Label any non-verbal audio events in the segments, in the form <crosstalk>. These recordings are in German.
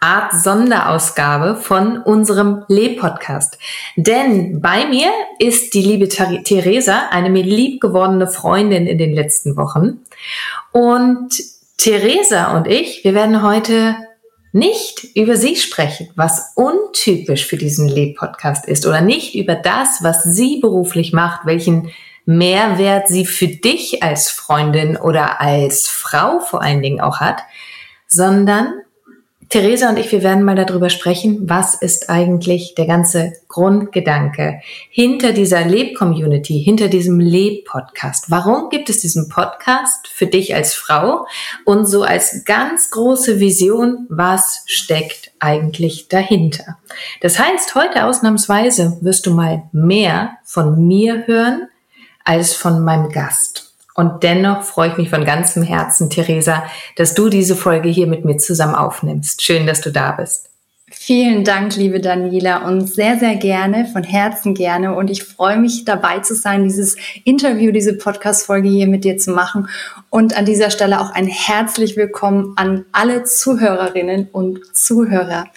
Art Sonderausgabe von unserem Le-Podcast. Denn bei mir ist die liebe Theresa, eine mir lieb gewordene Freundin in den letzten Wochen. Und Theresa und ich, wir werden heute nicht über sie sprechen, was untypisch für diesen Le-Podcast ist oder nicht über das, was sie beruflich macht, welchen Mehrwert sie für dich als Freundin oder als Frau vor allen Dingen auch hat, sondern Theresa und ich, wir werden mal darüber sprechen, was ist eigentlich der ganze Grundgedanke hinter dieser Leb-Community, hinter diesem Leb-Podcast. Warum gibt es diesen Podcast für dich als Frau und so als ganz große Vision, was steckt eigentlich dahinter? Das heißt, heute ausnahmsweise wirst du mal mehr von mir hören als von meinem Gast. Und dennoch freue ich mich von ganzem Herzen, Theresa, dass du diese Folge hier mit mir zusammen aufnimmst. Schön, dass du da bist. Vielen Dank, liebe Daniela, und sehr, sehr gerne, von Herzen gerne. Und ich freue mich, dabei zu sein, dieses Interview, diese Podcast-Folge hier mit dir zu machen. Und an dieser Stelle auch ein herzlich willkommen an alle Zuhörerinnen und Zuhörer.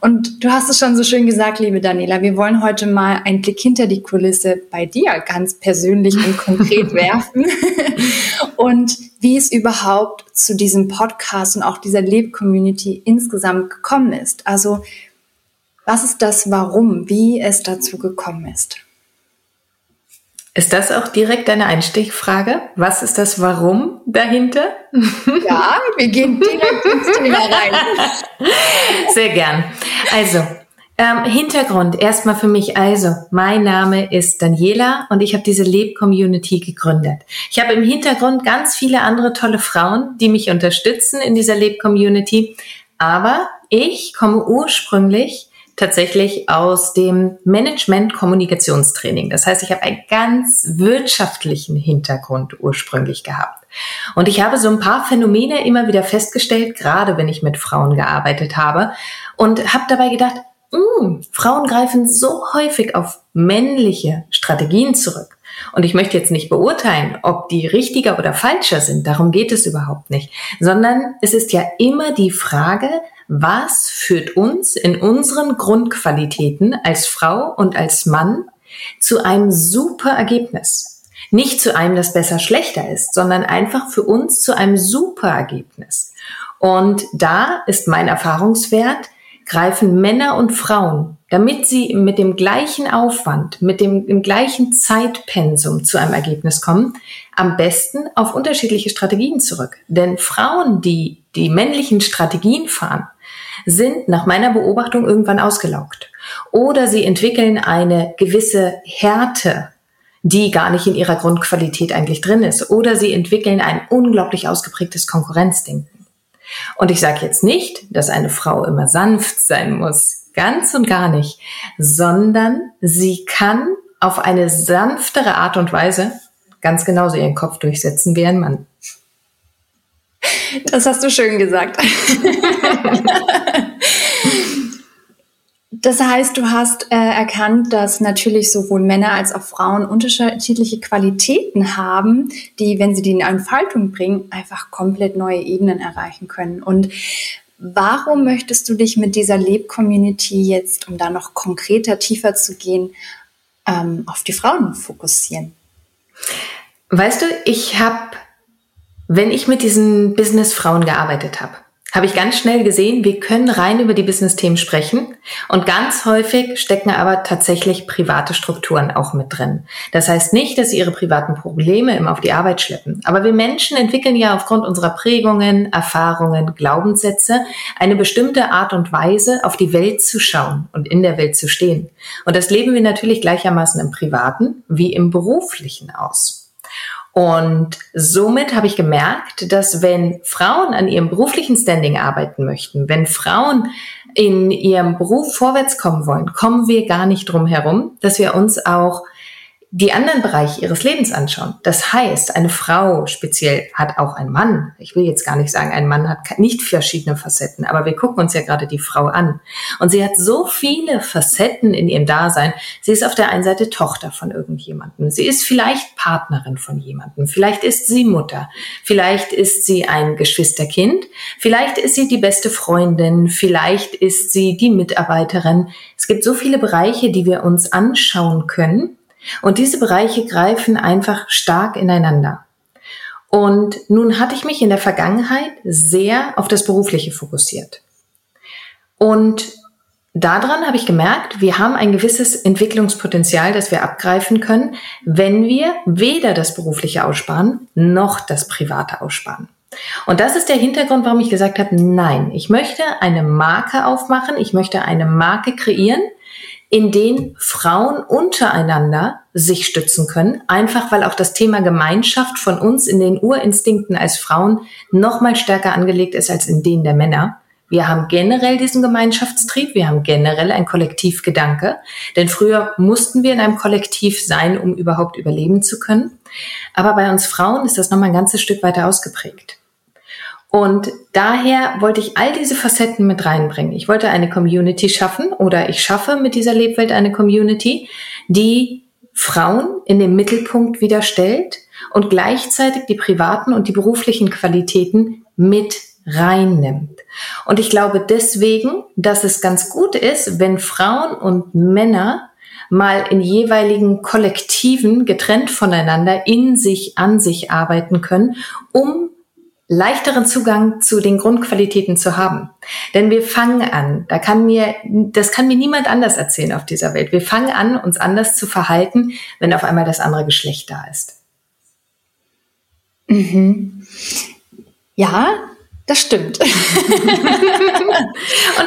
Und du hast es schon so schön gesagt, liebe Daniela, wir wollen heute mal einen Blick hinter die Kulisse bei dir ganz persönlich und konkret <laughs> werfen. und wie es überhaupt zu diesem Podcast und auch dieser Leb-Community insgesamt gekommen ist. Also, was ist das Warum, wie es dazu gekommen ist? Ist das auch direkt eine Einstichfrage? Was ist das Warum dahinter? Ja, wir gehen direkt ins Thema rein. <laughs> Sehr gern. Also, ähm, Hintergrund erstmal für mich also, mein Name ist Daniela und ich habe diese Leb-Community gegründet. Ich habe im Hintergrund ganz viele andere tolle Frauen, die mich unterstützen in dieser Leb-Community, aber ich komme ursprünglich tatsächlich aus dem Management-Kommunikationstraining. Das heißt, ich habe einen ganz wirtschaftlichen Hintergrund ursprünglich gehabt. Und ich habe so ein paar Phänomene immer wieder festgestellt, gerade wenn ich mit Frauen gearbeitet habe und habe dabei gedacht, Mm, Frauen greifen so häufig auf männliche Strategien zurück. Und ich möchte jetzt nicht beurteilen, ob die richtiger oder falscher sind. Darum geht es überhaupt nicht. Sondern es ist ja immer die Frage, was führt uns in unseren Grundqualitäten als Frau und als Mann zu einem super Ergebnis? Nicht zu einem, das besser schlechter ist, sondern einfach für uns zu einem super Ergebnis. Und da ist mein Erfahrungswert, greifen Männer und Frauen, damit sie mit dem gleichen Aufwand, mit dem, dem gleichen Zeitpensum zu einem Ergebnis kommen, am besten auf unterschiedliche Strategien zurück. Denn Frauen, die die männlichen Strategien fahren, sind nach meiner Beobachtung irgendwann ausgelaugt. Oder sie entwickeln eine gewisse Härte, die gar nicht in ihrer Grundqualität eigentlich drin ist. Oder sie entwickeln ein unglaublich ausgeprägtes Konkurrenzdenken. Und ich sage jetzt nicht, dass eine Frau immer sanft sein muss, ganz und gar nicht, sondern sie kann auf eine sanftere Art und Weise ganz genauso ihren Kopf durchsetzen wie ein Mann. Das hast du schön gesagt. <laughs> Das heißt, du hast äh, erkannt, dass natürlich sowohl Männer als auch Frauen unterschiedliche Qualitäten haben, die, wenn sie die in Entfaltung bringen, einfach komplett neue Ebenen erreichen können. Und warum möchtest du dich mit dieser Leb-Community jetzt, um da noch konkreter, tiefer zu gehen, ähm, auf die Frauen fokussieren? Weißt du, ich habe, wenn ich mit diesen Business-Frauen gearbeitet habe, habe ich ganz schnell gesehen, wir können rein über die Business-Themen sprechen und ganz häufig stecken aber tatsächlich private Strukturen auch mit drin. Das heißt nicht, dass sie ihre privaten Probleme immer auf die Arbeit schleppen, aber wir Menschen entwickeln ja aufgrund unserer Prägungen, Erfahrungen, Glaubenssätze eine bestimmte Art und Weise, auf die Welt zu schauen und in der Welt zu stehen. Und das leben wir natürlich gleichermaßen im privaten wie im beruflichen aus. Und somit habe ich gemerkt, dass wenn Frauen an ihrem beruflichen Standing arbeiten möchten, wenn Frauen in ihrem Beruf vorwärts kommen wollen, kommen wir gar nicht drum herum, dass wir uns auch die anderen Bereiche ihres Lebens anschauen. Das heißt, eine Frau speziell hat auch ein Mann. Ich will jetzt gar nicht sagen, ein Mann hat nicht verschiedene Facetten, aber wir gucken uns ja gerade die Frau an. Und sie hat so viele Facetten in ihrem Dasein. Sie ist auf der einen Seite Tochter von irgendjemandem. Sie ist vielleicht Partnerin von jemandem. Vielleicht ist sie Mutter. Vielleicht ist sie ein Geschwisterkind. Vielleicht ist sie die beste Freundin. Vielleicht ist sie die Mitarbeiterin. Es gibt so viele Bereiche, die wir uns anschauen können und diese Bereiche greifen einfach stark ineinander. Und nun hatte ich mich in der Vergangenheit sehr auf das Berufliche fokussiert. Und daran habe ich gemerkt, wir haben ein gewisses Entwicklungspotenzial, das wir abgreifen können, wenn wir weder das Berufliche aussparen noch das Private aussparen. Und das ist der Hintergrund, warum ich gesagt habe, nein, ich möchte eine Marke aufmachen, ich möchte eine Marke kreieren, in denen Frauen untereinander sich stützen können, einfach weil auch das Thema Gemeinschaft von uns in den Urinstinkten als Frauen noch mal stärker angelegt ist als in denen der Männer. Wir haben generell diesen Gemeinschaftstrieb, wir haben generell ein Kollektivgedanke, denn früher mussten wir in einem Kollektiv sein, um überhaupt überleben zu können. Aber bei uns Frauen ist das noch mal ein ganzes Stück weiter ausgeprägt. Und daher wollte ich all diese Facetten mit reinbringen. Ich wollte eine Community schaffen oder ich schaffe mit dieser Lebwelt eine Community, die Frauen in den Mittelpunkt wieder stellt und gleichzeitig die privaten und die beruflichen Qualitäten mit reinnimmt. Und ich glaube deswegen, dass es ganz gut ist, wenn Frauen und Männer mal in jeweiligen Kollektiven getrennt voneinander in sich, an sich arbeiten können, um leichteren Zugang zu den Grundqualitäten zu haben. Denn wir fangen an, da kann mir, das kann mir niemand anders erzählen auf dieser Welt. Wir fangen an, uns anders zu verhalten, wenn auf einmal das andere Geschlecht da ist. Mhm. Ja, das stimmt. <laughs> und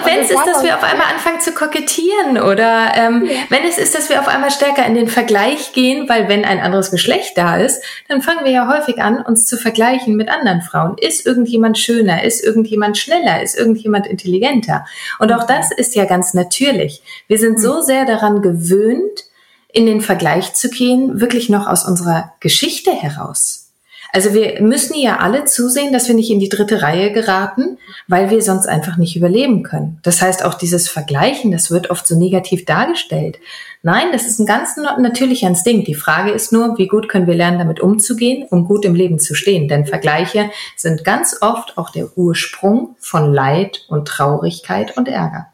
wenn es ist, dass wir auf einmal anfangen zu kokettieren oder ähm, ja. wenn es ist, dass wir auf einmal stärker in den Vergleich gehen, weil wenn ein anderes Geschlecht da ist, dann fangen wir ja häufig an, uns zu vergleichen mit anderen Frauen. Ist irgendjemand schöner? Ist irgendjemand schneller? Ist irgendjemand intelligenter? Und auch das ist ja ganz natürlich. Wir sind so hm. sehr daran gewöhnt, in den Vergleich zu gehen, wirklich noch aus unserer Geschichte heraus. Also wir müssen ja alle zusehen, dass wir nicht in die dritte Reihe geraten, weil wir sonst einfach nicht überleben können. Das heißt, auch dieses Vergleichen, das wird oft so negativ dargestellt. Nein, das ist ein ganz natürlicher Instinkt. Die Frage ist nur, wie gut können wir lernen, damit umzugehen, um gut im Leben zu stehen. Denn Vergleiche sind ganz oft auch der Ursprung von Leid und Traurigkeit und Ärger.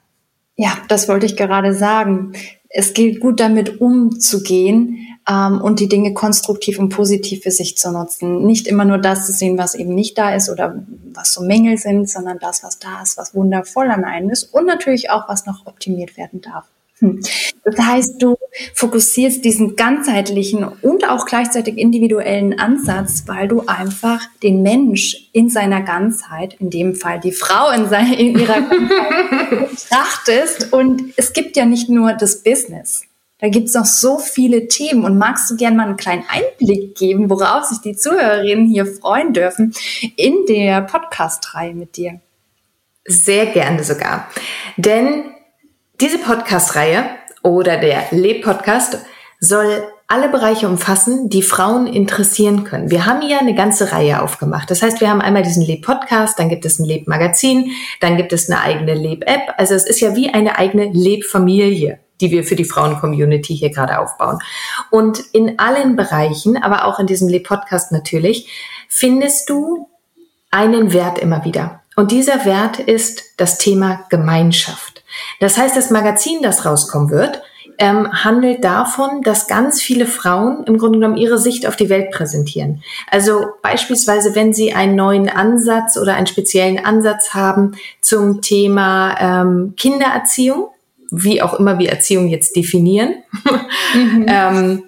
Ja, das wollte ich gerade sagen. Es gilt gut damit umzugehen, ähm, und die Dinge konstruktiv und positiv für sich zu nutzen. Nicht immer nur das zu sehen, was eben nicht da ist oder was so Mängel sind, sondern das, was da ist, was wundervoll an einem ist und natürlich auch, was noch optimiert werden darf. Hm. Das heißt, du fokussierst diesen ganzheitlichen und auch gleichzeitig individuellen Ansatz, weil du einfach den Mensch in seiner Ganzheit, in dem Fall die Frau in, seiner, in ihrer Ganzheit <laughs> betrachtest. Und es gibt ja nicht nur das Business Da gibt's noch so viele Themen. Und magst du gerne mal einen kleinen Einblick geben, worauf sich die Zuhörerinnen hier freuen dürfen in der Podcast-Reihe mit dir? Sehr gerne sogar. Denn diese Podcast-Reihe oder der Leb-Podcast soll alle Bereiche umfassen, die Frauen interessieren können. Wir haben hier eine ganze Reihe aufgemacht. Das heißt, wir haben einmal diesen Leb-Podcast, dann gibt es ein Leb-Magazin, dann gibt es eine eigene Leb-App. Also es ist ja wie eine eigene Leb-Familie die wir für die Frauen-Community hier gerade aufbauen. Und in allen Bereichen, aber auch in diesem Le-Podcast natürlich, findest du einen Wert immer wieder. Und dieser Wert ist das Thema Gemeinschaft. Das heißt, das Magazin, das rauskommen wird, ähm, handelt davon, dass ganz viele Frauen im Grunde genommen ihre Sicht auf die Welt präsentieren. Also beispielsweise, wenn sie einen neuen Ansatz oder einen speziellen Ansatz haben zum Thema ähm, Kindererziehung, wie auch immer wir Erziehung jetzt definieren, mhm. <laughs> ähm,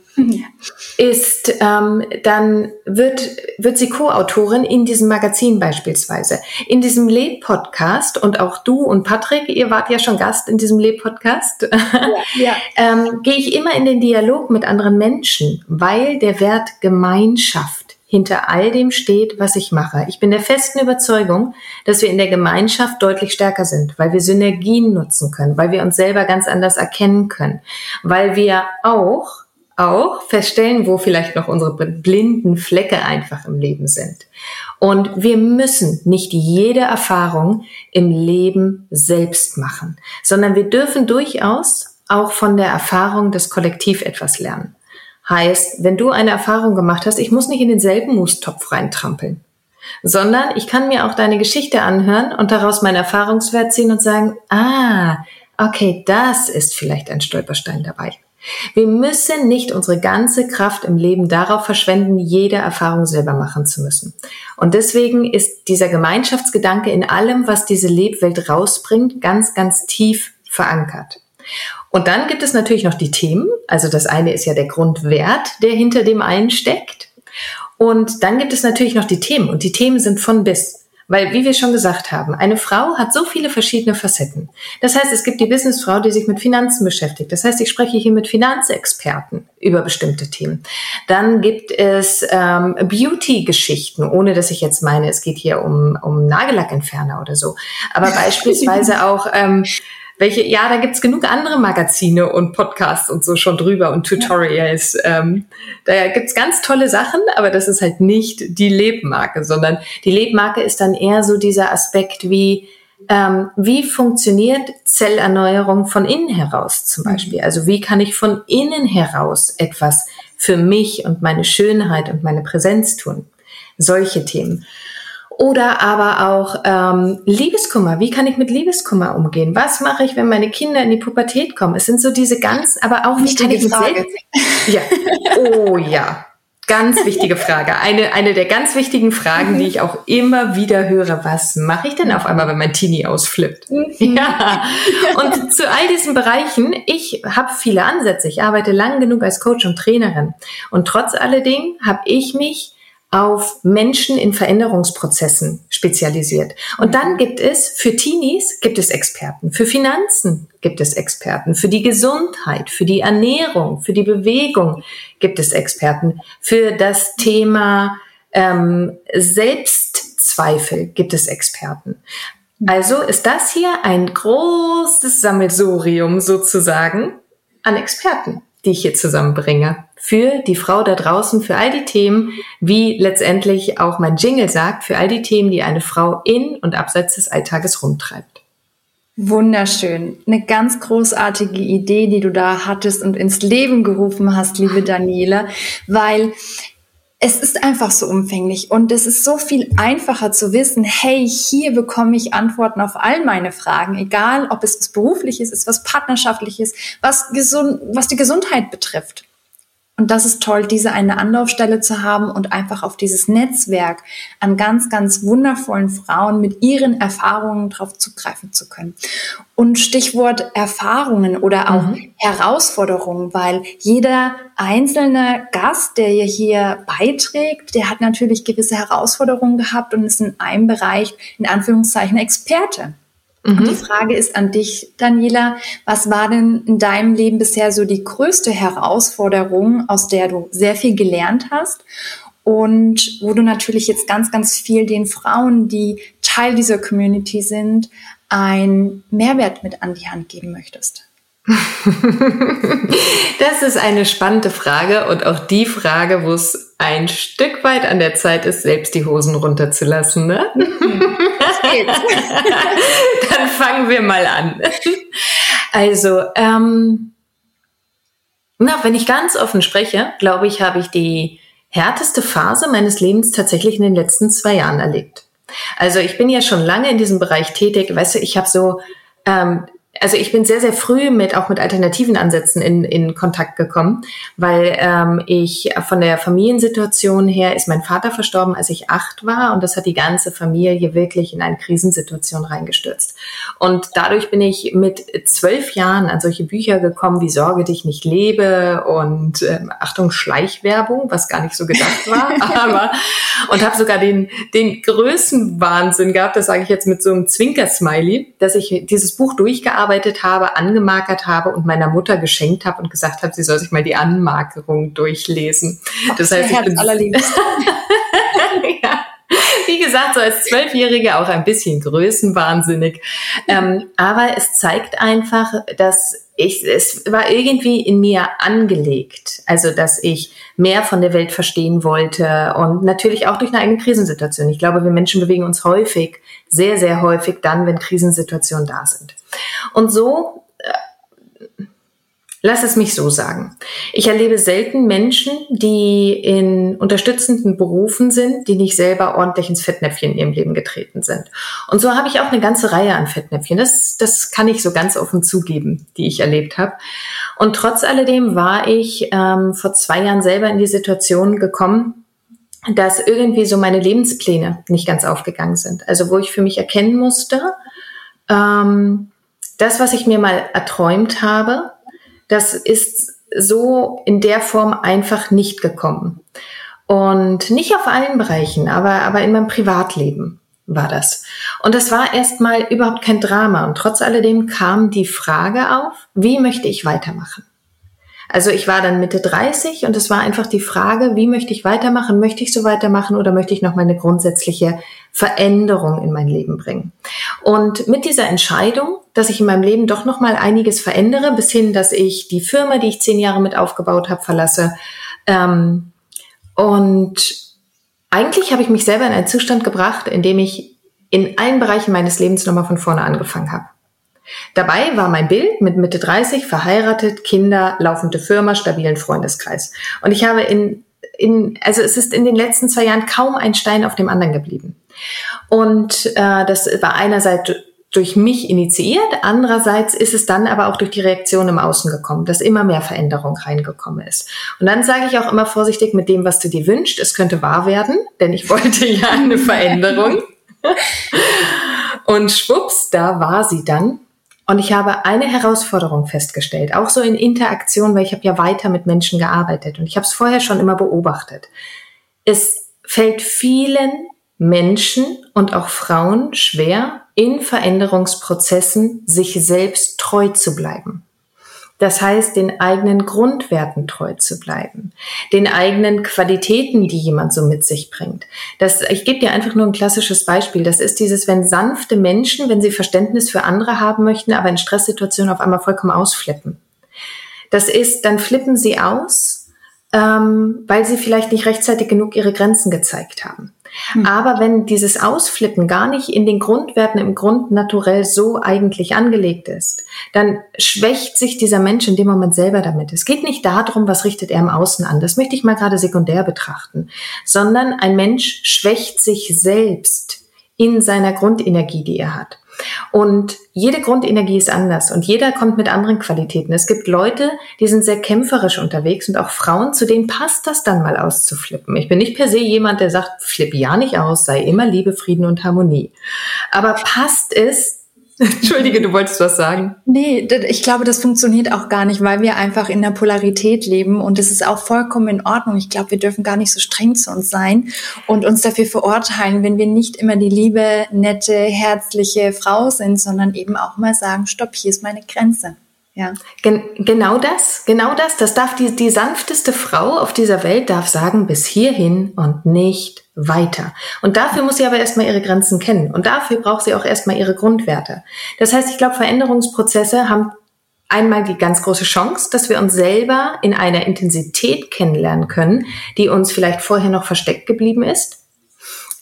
ist, ähm, dann wird, wird sie Co-Autorin in diesem Magazin beispielsweise. In diesem Leb-Podcast und auch du und Patrick, ihr wart ja schon Gast in diesem Leb-Podcast, <laughs> ja, ja. ähm, gehe ich immer in den Dialog mit anderen Menschen, weil der Wert Gemeinschaft hinter all dem steht, was ich mache. Ich bin der festen Überzeugung, dass wir in der Gemeinschaft deutlich stärker sind, weil wir Synergien nutzen können, weil wir uns selber ganz anders erkennen können, weil wir auch auch feststellen, wo vielleicht noch unsere blinden Flecke einfach im Leben sind. Und wir müssen nicht jede Erfahrung im Leben selbst machen, sondern wir dürfen durchaus auch von der Erfahrung des Kollektiv etwas lernen. Heißt, wenn du eine Erfahrung gemacht hast, ich muss nicht in denselben Mustopf reintrampeln, sondern ich kann mir auch deine Geschichte anhören und daraus meinen Erfahrungswert ziehen und sagen, ah, okay, das ist vielleicht ein Stolperstein dabei. Wir müssen nicht unsere ganze Kraft im Leben darauf verschwenden, jede Erfahrung selber machen zu müssen. Und deswegen ist dieser Gemeinschaftsgedanke in allem, was diese Lebwelt rausbringt, ganz, ganz tief verankert. Und dann gibt es natürlich noch die Themen. Also das eine ist ja der Grundwert, der hinter dem einen steckt. Und dann gibt es natürlich noch die Themen. Und die Themen sind von bis. Weil, wie wir schon gesagt haben, eine Frau hat so viele verschiedene Facetten. Das heißt, es gibt die Businessfrau, die sich mit Finanzen beschäftigt. Das heißt, ich spreche hier mit Finanzexperten über bestimmte Themen. Dann gibt es ähm, Beauty-Geschichten, ohne dass ich jetzt meine, es geht hier um, um Nagellackentferner oder so. Aber <laughs> beispielsweise auch ähm, welche, ja, da gibt's genug andere Magazine und Podcasts und so schon drüber und Tutorials. Ja. Ähm, da gibt's ganz tolle Sachen, aber das ist halt nicht die Lebmarke, sondern die Lebmarke ist dann eher so dieser Aspekt wie, ähm, wie funktioniert Zellerneuerung von innen heraus zum mhm. Beispiel? Also wie kann ich von innen heraus etwas für mich und meine Schönheit und meine Präsenz tun? Solche Themen. Oder aber auch ähm, Liebeskummer. Wie kann ich mit Liebeskummer umgehen? Was mache ich, wenn meine Kinder in die Pubertät kommen? Es sind so diese ganz, aber auch wie kann ich Frage. Ja. Oh ja. Ganz wichtige Frage. Eine, eine der ganz wichtigen Fragen, die ich auch immer wieder höre. Was mache ich denn auf einmal, wenn mein Teenie ausflippt? Mhm. Ja. Und zu all diesen Bereichen, ich habe viele Ansätze. Ich arbeite lang genug als Coach und Trainerin. Und trotz alledem habe ich mich auf Menschen in Veränderungsprozessen spezialisiert. Und dann gibt es für Teenies gibt es Experten, für Finanzen gibt es Experten, für die Gesundheit, für die Ernährung, für die Bewegung gibt es Experten, für das Thema ähm, Selbstzweifel gibt es Experten. Also ist das hier ein großes Sammelsurium sozusagen an Experten, die ich hier zusammenbringe für die Frau da draußen, für all die Themen, wie letztendlich auch mein Jingle sagt, für all die Themen, die eine Frau in und abseits des Alltages rumtreibt. Wunderschön. Eine ganz großartige Idee, die du da hattest und ins Leben gerufen hast, liebe Daniela, weil es ist einfach so umfänglich und es ist so viel einfacher zu wissen, hey, hier bekomme ich Antworten auf all meine Fragen, egal ob es was berufliches ist, was partnerschaftliches, was gesund, was die Gesundheit betrifft. Und das ist toll, diese eine Anlaufstelle zu haben und einfach auf dieses Netzwerk an ganz, ganz wundervollen Frauen mit ihren Erfahrungen drauf zugreifen zu können. Und Stichwort Erfahrungen oder auch mhm. Herausforderungen, weil jeder einzelne Gast, der hier beiträgt, der hat natürlich gewisse Herausforderungen gehabt und ist in einem Bereich in Anführungszeichen Experte. Mhm. Die Frage ist an dich, Daniela, was war denn in deinem Leben bisher so die größte Herausforderung, aus der du sehr viel gelernt hast und wo du natürlich jetzt ganz, ganz viel den Frauen, die Teil dieser Community sind, einen Mehrwert mit an die Hand geben möchtest? <laughs> Das ist eine spannende Frage und auch die Frage, wo es ein Stück weit an der Zeit ist, selbst die Hosen runterzulassen. Ne? <laughs> Das geht. <laughs> Dann fangen wir mal an. Also, ähm, na, wenn ich ganz offen spreche, glaube ich, habe ich die härteste Phase meines Lebens tatsächlich in den letzten zwei Jahren erlebt. Also ich bin ja schon lange in diesem Bereich tätig. Weißt du, ich habe so ähm, also ich bin sehr, sehr früh mit auch mit alternativen Ansätzen in, in Kontakt gekommen, weil ähm, ich von der Familiensituation her ist mein Vater verstorben, als ich acht war und das hat die ganze Familie wirklich in eine Krisensituation reingestürzt. Und dadurch bin ich mit zwölf Jahren an solche Bücher gekommen wie Sorge dich nicht lebe und ähm, Achtung Schleichwerbung, was gar nicht so gedacht war, <laughs> aber und habe sogar den den größten Wahnsinn gehabt, das sage ich jetzt mit so einem Zwinker-Smiley, dass ich dieses Buch durchgearbeitet ausgearbeitet habe, angemarkert habe und meiner Mutter geschenkt habe und gesagt habe, sie soll sich mal die Anmarkerung durchlesen. Das heißt, ich bin <laughs> ja. Wie gesagt, so als Zwölfjährige auch ein bisschen größenwahnsinnig. Ähm, aber es zeigt einfach, dass ich, es war irgendwie in mir angelegt. Also, dass ich mehr von der Welt verstehen wollte und natürlich auch durch eine eigene Krisensituation. Ich glaube, wir Menschen bewegen uns häufig, sehr, sehr häufig dann, wenn Krisensituationen da sind. Und so, lass es mich so sagen. Ich erlebe selten Menschen, die in unterstützenden Berufen sind, die nicht selber ordentlich ins Fettnäpfchen in ihrem Leben getreten sind. Und so habe ich auch eine ganze Reihe an Fettnäpfchen. Das, das kann ich so ganz offen zugeben, die ich erlebt habe. Und trotz alledem war ich ähm, vor zwei Jahren selber in die Situation gekommen, dass irgendwie so meine Lebenspläne nicht ganz aufgegangen sind. Also wo ich für mich erkennen musste, ähm, das, was ich mir mal erträumt habe, das ist so in der Form einfach nicht gekommen. Und nicht auf allen Bereichen, aber, aber in meinem Privatleben war das. Und das war erstmal überhaupt kein Drama. Und trotz alledem kam die Frage auf, wie möchte ich weitermachen? Also ich war dann Mitte 30 und es war einfach die Frage, wie möchte ich weitermachen? Möchte ich so weitermachen oder möchte ich noch mal eine grundsätzliche Veränderung in mein Leben bringen? Und mit dieser Entscheidung, dass ich in meinem Leben doch noch mal einiges verändere, bis hin, dass ich die Firma, die ich zehn Jahre mit aufgebaut habe, verlasse. Ähm, und eigentlich habe ich mich selber in einen Zustand gebracht, in dem ich in allen Bereichen meines Lebens nochmal von vorne angefangen habe. Dabei war mein Bild mit Mitte 30, verheiratet, Kinder, laufende Firma, stabilen Freundeskreis. Und ich habe in, in, also es ist in den letzten zwei Jahren kaum ein Stein auf dem anderen geblieben. Und äh, das war einerseits durch mich initiiert, andererseits ist es dann aber auch durch die Reaktion im Außen gekommen, dass immer mehr Veränderung reingekommen ist. Und dann sage ich auch immer vorsichtig mit dem, was du dir wünschst, es könnte wahr werden, denn ich wollte ja eine Veränderung. <laughs> Und schwupps, da war sie dann. Und ich habe eine Herausforderung festgestellt, auch so in Interaktion, weil ich habe ja weiter mit Menschen gearbeitet und ich habe es vorher schon immer beobachtet. Es fällt vielen Menschen und auch Frauen schwer, in Veränderungsprozessen sich selbst treu zu bleiben. Das heißt, den eigenen Grundwerten treu zu bleiben, den eigenen Qualitäten, die jemand so mit sich bringt. Das, ich gebe dir einfach nur ein klassisches Beispiel. Das ist dieses, wenn sanfte Menschen, wenn sie Verständnis für andere haben möchten, aber in Stresssituationen auf einmal vollkommen ausflippen. Das ist, dann flippen sie aus, ähm, weil sie vielleicht nicht rechtzeitig genug ihre Grenzen gezeigt haben. Hm. Aber wenn dieses Ausflippen gar nicht in den Grundwerten im Grund naturell so eigentlich angelegt ist, dann schwächt sich dieser Mensch in dem Moment selber damit. Es geht nicht darum, was richtet er im Außen an. Das möchte ich mal gerade sekundär betrachten, sondern ein Mensch schwächt sich selbst in seiner Grundenergie, die er hat. Und jede Grundenergie ist anders und jeder kommt mit anderen Qualitäten. Es gibt Leute, die sind sehr kämpferisch unterwegs und auch Frauen, zu denen passt das dann mal auszuflippen. Ich bin nicht per se jemand, der sagt, flipp ja nicht aus, sei immer Liebe, Frieden und Harmonie. Aber passt es <laughs> Entschuldige, du wolltest was sagen. Nee, ich glaube, das funktioniert auch gar nicht, weil wir einfach in der Polarität leben und es ist auch vollkommen in Ordnung. Ich glaube, wir dürfen gar nicht so streng zu uns sein und uns dafür verurteilen, wenn wir nicht immer die liebe, nette, herzliche Frau sind, sondern eben auch mal sagen, stopp, hier ist meine Grenze. Ja. Gen genau das, genau das. Das darf die, die sanfteste Frau auf dieser Welt darf sagen, bis hierhin und nicht weiter. Und dafür muss sie aber erstmal ihre Grenzen kennen. Und dafür braucht sie auch erstmal ihre Grundwerte. Das heißt, ich glaube, Veränderungsprozesse haben einmal die ganz große Chance, dass wir uns selber in einer Intensität kennenlernen können, die uns vielleicht vorher noch versteckt geblieben ist.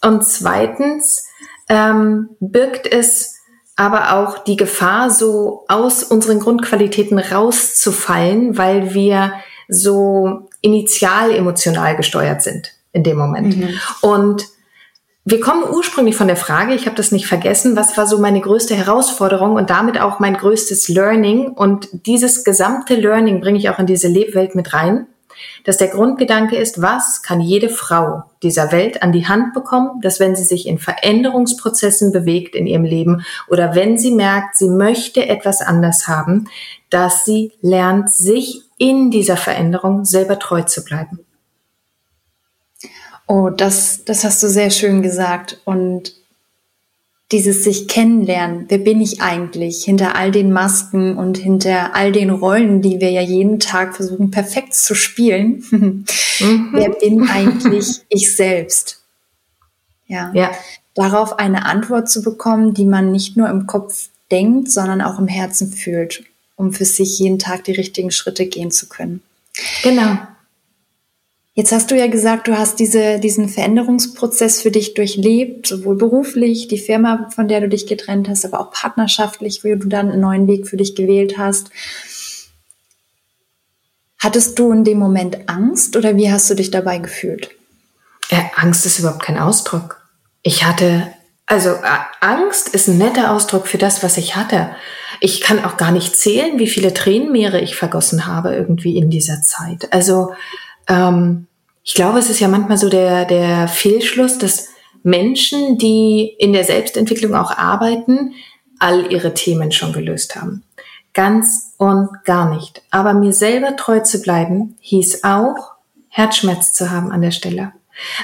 Und zweitens ähm, birgt es aber auch die Gefahr, so aus unseren Grundqualitäten rauszufallen, weil wir so initial emotional gesteuert sind in dem Moment. Mhm. Und wir kommen ursprünglich von der Frage, ich habe das nicht vergessen, was war so meine größte Herausforderung und damit auch mein größtes Learning. Und dieses gesamte Learning bringe ich auch in diese Lebwelt mit rein dass der Grundgedanke ist, was kann jede Frau dieser Welt an die Hand bekommen, dass wenn sie sich in Veränderungsprozessen bewegt in ihrem Leben oder wenn sie merkt, sie möchte etwas anders haben, dass sie lernt, sich in dieser Veränderung selber treu zu bleiben. Oh, das, das hast du sehr schön gesagt. Und dieses sich kennenlernen, wer bin ich eigentlich hinter all den Masken und hinter all den Rollen, die wir ja jeden Tag versuchen perfekt zu spielen. <laughs> mhm. Wer bin eigentlich ich selbst? Ja. ja. Darauf eine Antwort zu bekommen, die man nicht nur im Kopf denkt, sondern auch im Herzen fühlt, um für sich jeden Tag die richtigen Schritte gehen zu können. Genau. Jetzt hast du ja gesagt, du hast diese, diesen Veränderungsprozess für dich durchlebt, sowohl beruflich, die Firma, von der du dich getrennt hast, aber auch partnerschaftlich, wo du dann einen neuen Weg für dich gewählt hast. Hattest du in dem Moment Angst oder wie hast du dich dabei gefühlt? Ja, Angst ist überhaupt kein Ausdruck. Ich hatte, also äh, Angst ist ein netter Ausdruck für das, was ich hatte. Ich kann auch gar nicht zählen, wie viele Tränenmeere ich vergossen habe irgendwie in dieser Zeit. Also ähm, ich glaube, es ist ja manchmal so der, der Fehlschluss, dass Menschen, die in der Selbstentwicklung auch arbeiten, all ihre Themen schon gelöst haben. Ganz und gar nicht. Aber mir selber treu zu bleiben, hieß auch, Herzschmerz zu haben an der Stelle.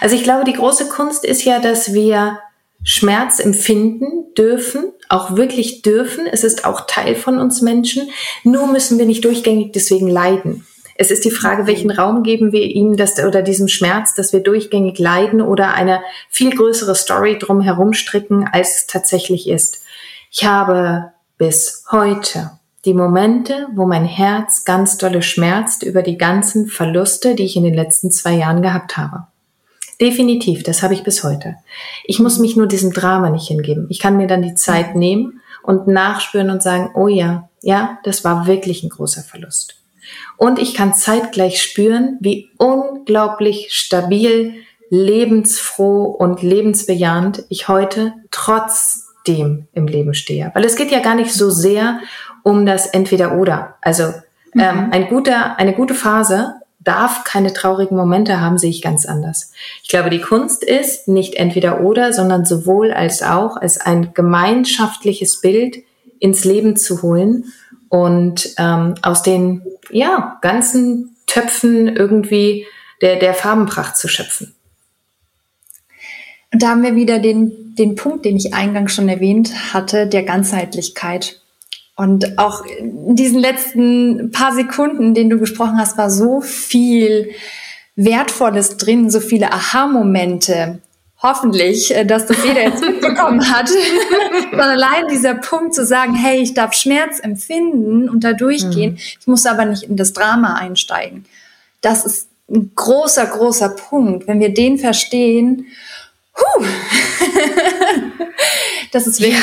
Also ich glaube, die große Kunst ist ja, dass wir Schmerz empfinden dürfen, auch wirklich dürfen. Es ist auch Teil von uns Menschen. Nur müssen wir nicht durchgängig deswegen leiden. Es ist die Frage, welchen Raum geben wir ihm das, oder diesem Schmerz, dass wir durchgängig leiden oder eine viel größere Story drum herum stricken, als es tatsächlich ist. Ich habe bis heute die Momente, wo mein Herz ganz dolle schmerzt über die ganzen Verluste, die ich in den letzten zwei Jahren gehabt habe. Definitiv, das habe ich bis heute. Ich muss mich nur diesem Drama nicht hingeben. Ich kann mir dann die Zeit nehmen und nachspüren und sagen, oh ja, ja, das war wirklich ein großer Verlust. Und ich kann zeitgleich spüren, wie unglaublich stabil, lebensfroh und lebensbejahend ich heute trotzdem im Leben stehe. Weil es geht ja gar nicht so sehr um das Entweder-Oder. Also ähm, mhm. ein guter, eine gute Phase darf keine traurigen Momente haben, sehe ich ganz anders. Ich glaube, die Kunst ist nicht entweder oder, sondern sowohl als auch als ein gemeinschaftliches Bild ins Leben zu holen und ähm, aus den ja, ganzen Töpfen irgendwie der, der Farbenpracht zu schöpfen. Und da haben wir wieder den, den Punkt, den ich eingangs schon erwähnt hatte, der Ganzheitlichkeit. Und auch in diesen letzten paar Sekunden, denen du gesprochen hast, war so viel Wertvolles drin, so viele Aha-Momente, hoffentlich, äh, dass das jeder jetzt mitbekommen <laughs> hat, sondern allein dieser Punkt zu sagen, hey, ich darf Schmerz empfinden und da durchgehen, mhm. ich muss aber nicht in das Drama einsteigen. Das ist ein großer, großer Punkt. Wenn wir den verstehen, huh, <laughs> das ist wirklich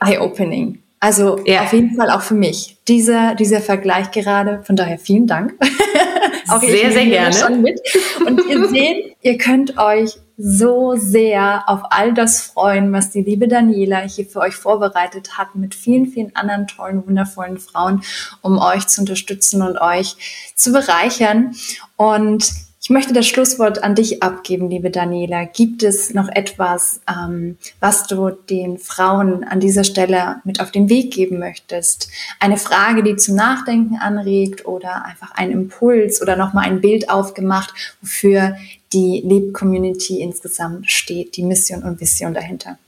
ja. eye-opening. Also ja. auf jeden Fall auch für mich. Dieser, dieser Vergleich gerade, von daher vielen Dank. <laughs> auch sehr, sehr gerne. Schon mit. Und ihr <laughs> seht, ihr könnt euch so sehr auf all das freuen, was die liebe Daniela hier für euch vorbereitet hat, mit vielen, vielen anderen tollen, wundervollen Frauen, um euch zu unterstützen und euch zu bereichern. Und Ich möchte das Schlusswort an dich abgeben, liebe Daniela. Gibt es noch etwas, ähm, was du den Frauen an dieser Stelle mit auf den Weg geben möchtest? Eine Frage, die zum Nachdenken anregt oder einfach ein Impuls oder nochmal ein Bild aufgemacht, wofür die Leb-Community insgesamt steht, die Mission und Vision dahinter?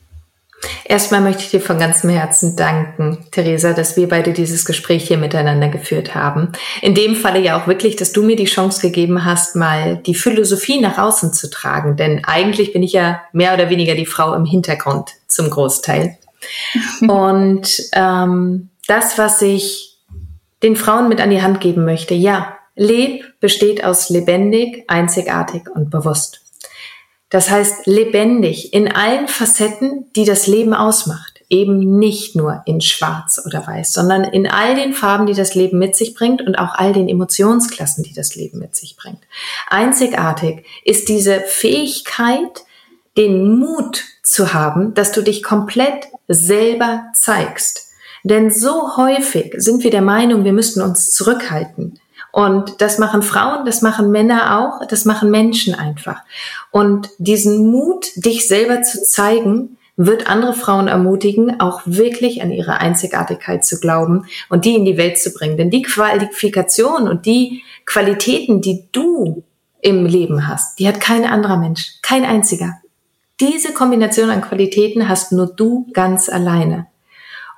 Erstmal möchte ich dir von ganzem Herzen danken, Theresa, dass wir beide dieses Gespräch hier miteinander geführt haben. In dem Falle ja auch wirklich, dass du mir die Chance gegeben hast, mal die Philosophie nach außen zu tragen. Denn eigentlich bin ich ja mehr oder weniger die Frau im Hintergrund zum Großteil. <laughs> Und ähm, das, was ich den Frauen mit an die Hand geben möchte, ja, Leb besteht aus lebendig, einzigartig und bewusst. Das heißt, lebendig in allen Facetten, die das Leben ausmacht. Eben nicht nur in schwarz oder weiß, sondern in all den Farben, die das Leben mit sich bringt und auch all den Emotionsklassen, die das Leben mit sich bringt. Einzigartig ist diese Fähigkeit, den Mut zu haben, dass du dich komplett selber zeigst. Denn so häufig sind wir der Meinung, wir müssten uns zurückhalten. Und das machen Frauen, das machen Männer auch, das machen Menschen einfach. Und diesen Mut, dich selber zu zeigen, wird andere Frauen ermutigen, auch wirklich an ihre Einzigartigkeit zu glauben und die in die Welt zu bringen. Denn die Qualifikation und die Qualitäten, die du im Leben hast, die hat kein anderer Mensch, kein einziger. Diese Kombination an Qualitäten hast nur du ganz alleine.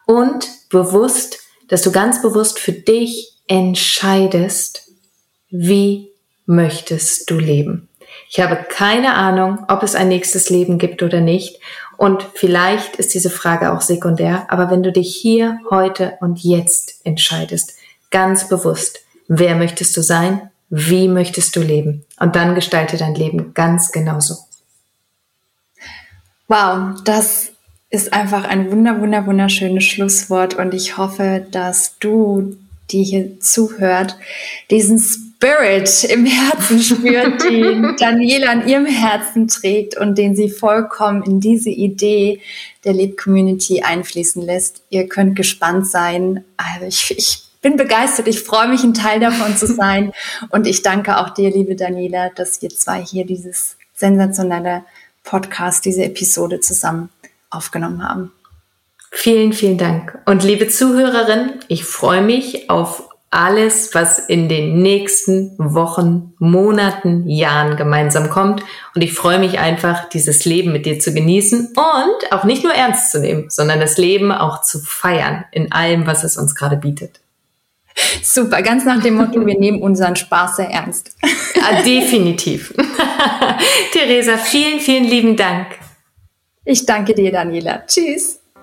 Und bewusst, dass du ganz bewusst für dich entscheidest, wie möchtest du leben. Ich habe keine Ahnung, ob es ein nächstes Leben gibt oder nicht. Und vielleicht ist diese Frage auch sekundär. Aber wenn du dich hier, heute und jetzt entscheidest, ganz bewusst, wer möchtest du sein? Wie möchtest du leben? Und dann gestalte dein Leben ganz genauso. Wow, das ist einfach ein wunder, wunder, wunderschönes Schlusswort. Und ich hoffe, dass du die hier zuhört, diesen Spirit im Herzen spürt, den <laughs> Daniela an ihrem Herzen trägt und den sie vollkommen in diese Idee der Lead Community einfließen lässt. Ihr könnt gespannt sein. Also ich, ich bin begeistert. Ich freue mich, ein Teil davon zu sein. Und ich danke auch dir, liebe Daniela, dass wir zwei hier dieses sensationelle Podcast, diese Episode zusammen aufgenommen haben. Vielen, vielen Dank. Und liebe Zuhörerin, ich freue mich auf alles, was in den nächsten Wochen, Monaten, Jahren gemeinsam kommt. Und ich freue mich einfach, dieses Leben mit dir zu genießen und auch nicht nur ernst zu nehmen, sondern das Leben auch zu feiern in allem, was es uns gerade bietet. Super, ganz nach dem Motto, wir nehmen unseren Spaß sehr ernst. Ja, definitiv. <laughs> Theresa, vielen, vielen lieben Dank. Ich danke dir, Daniela. Tschüss.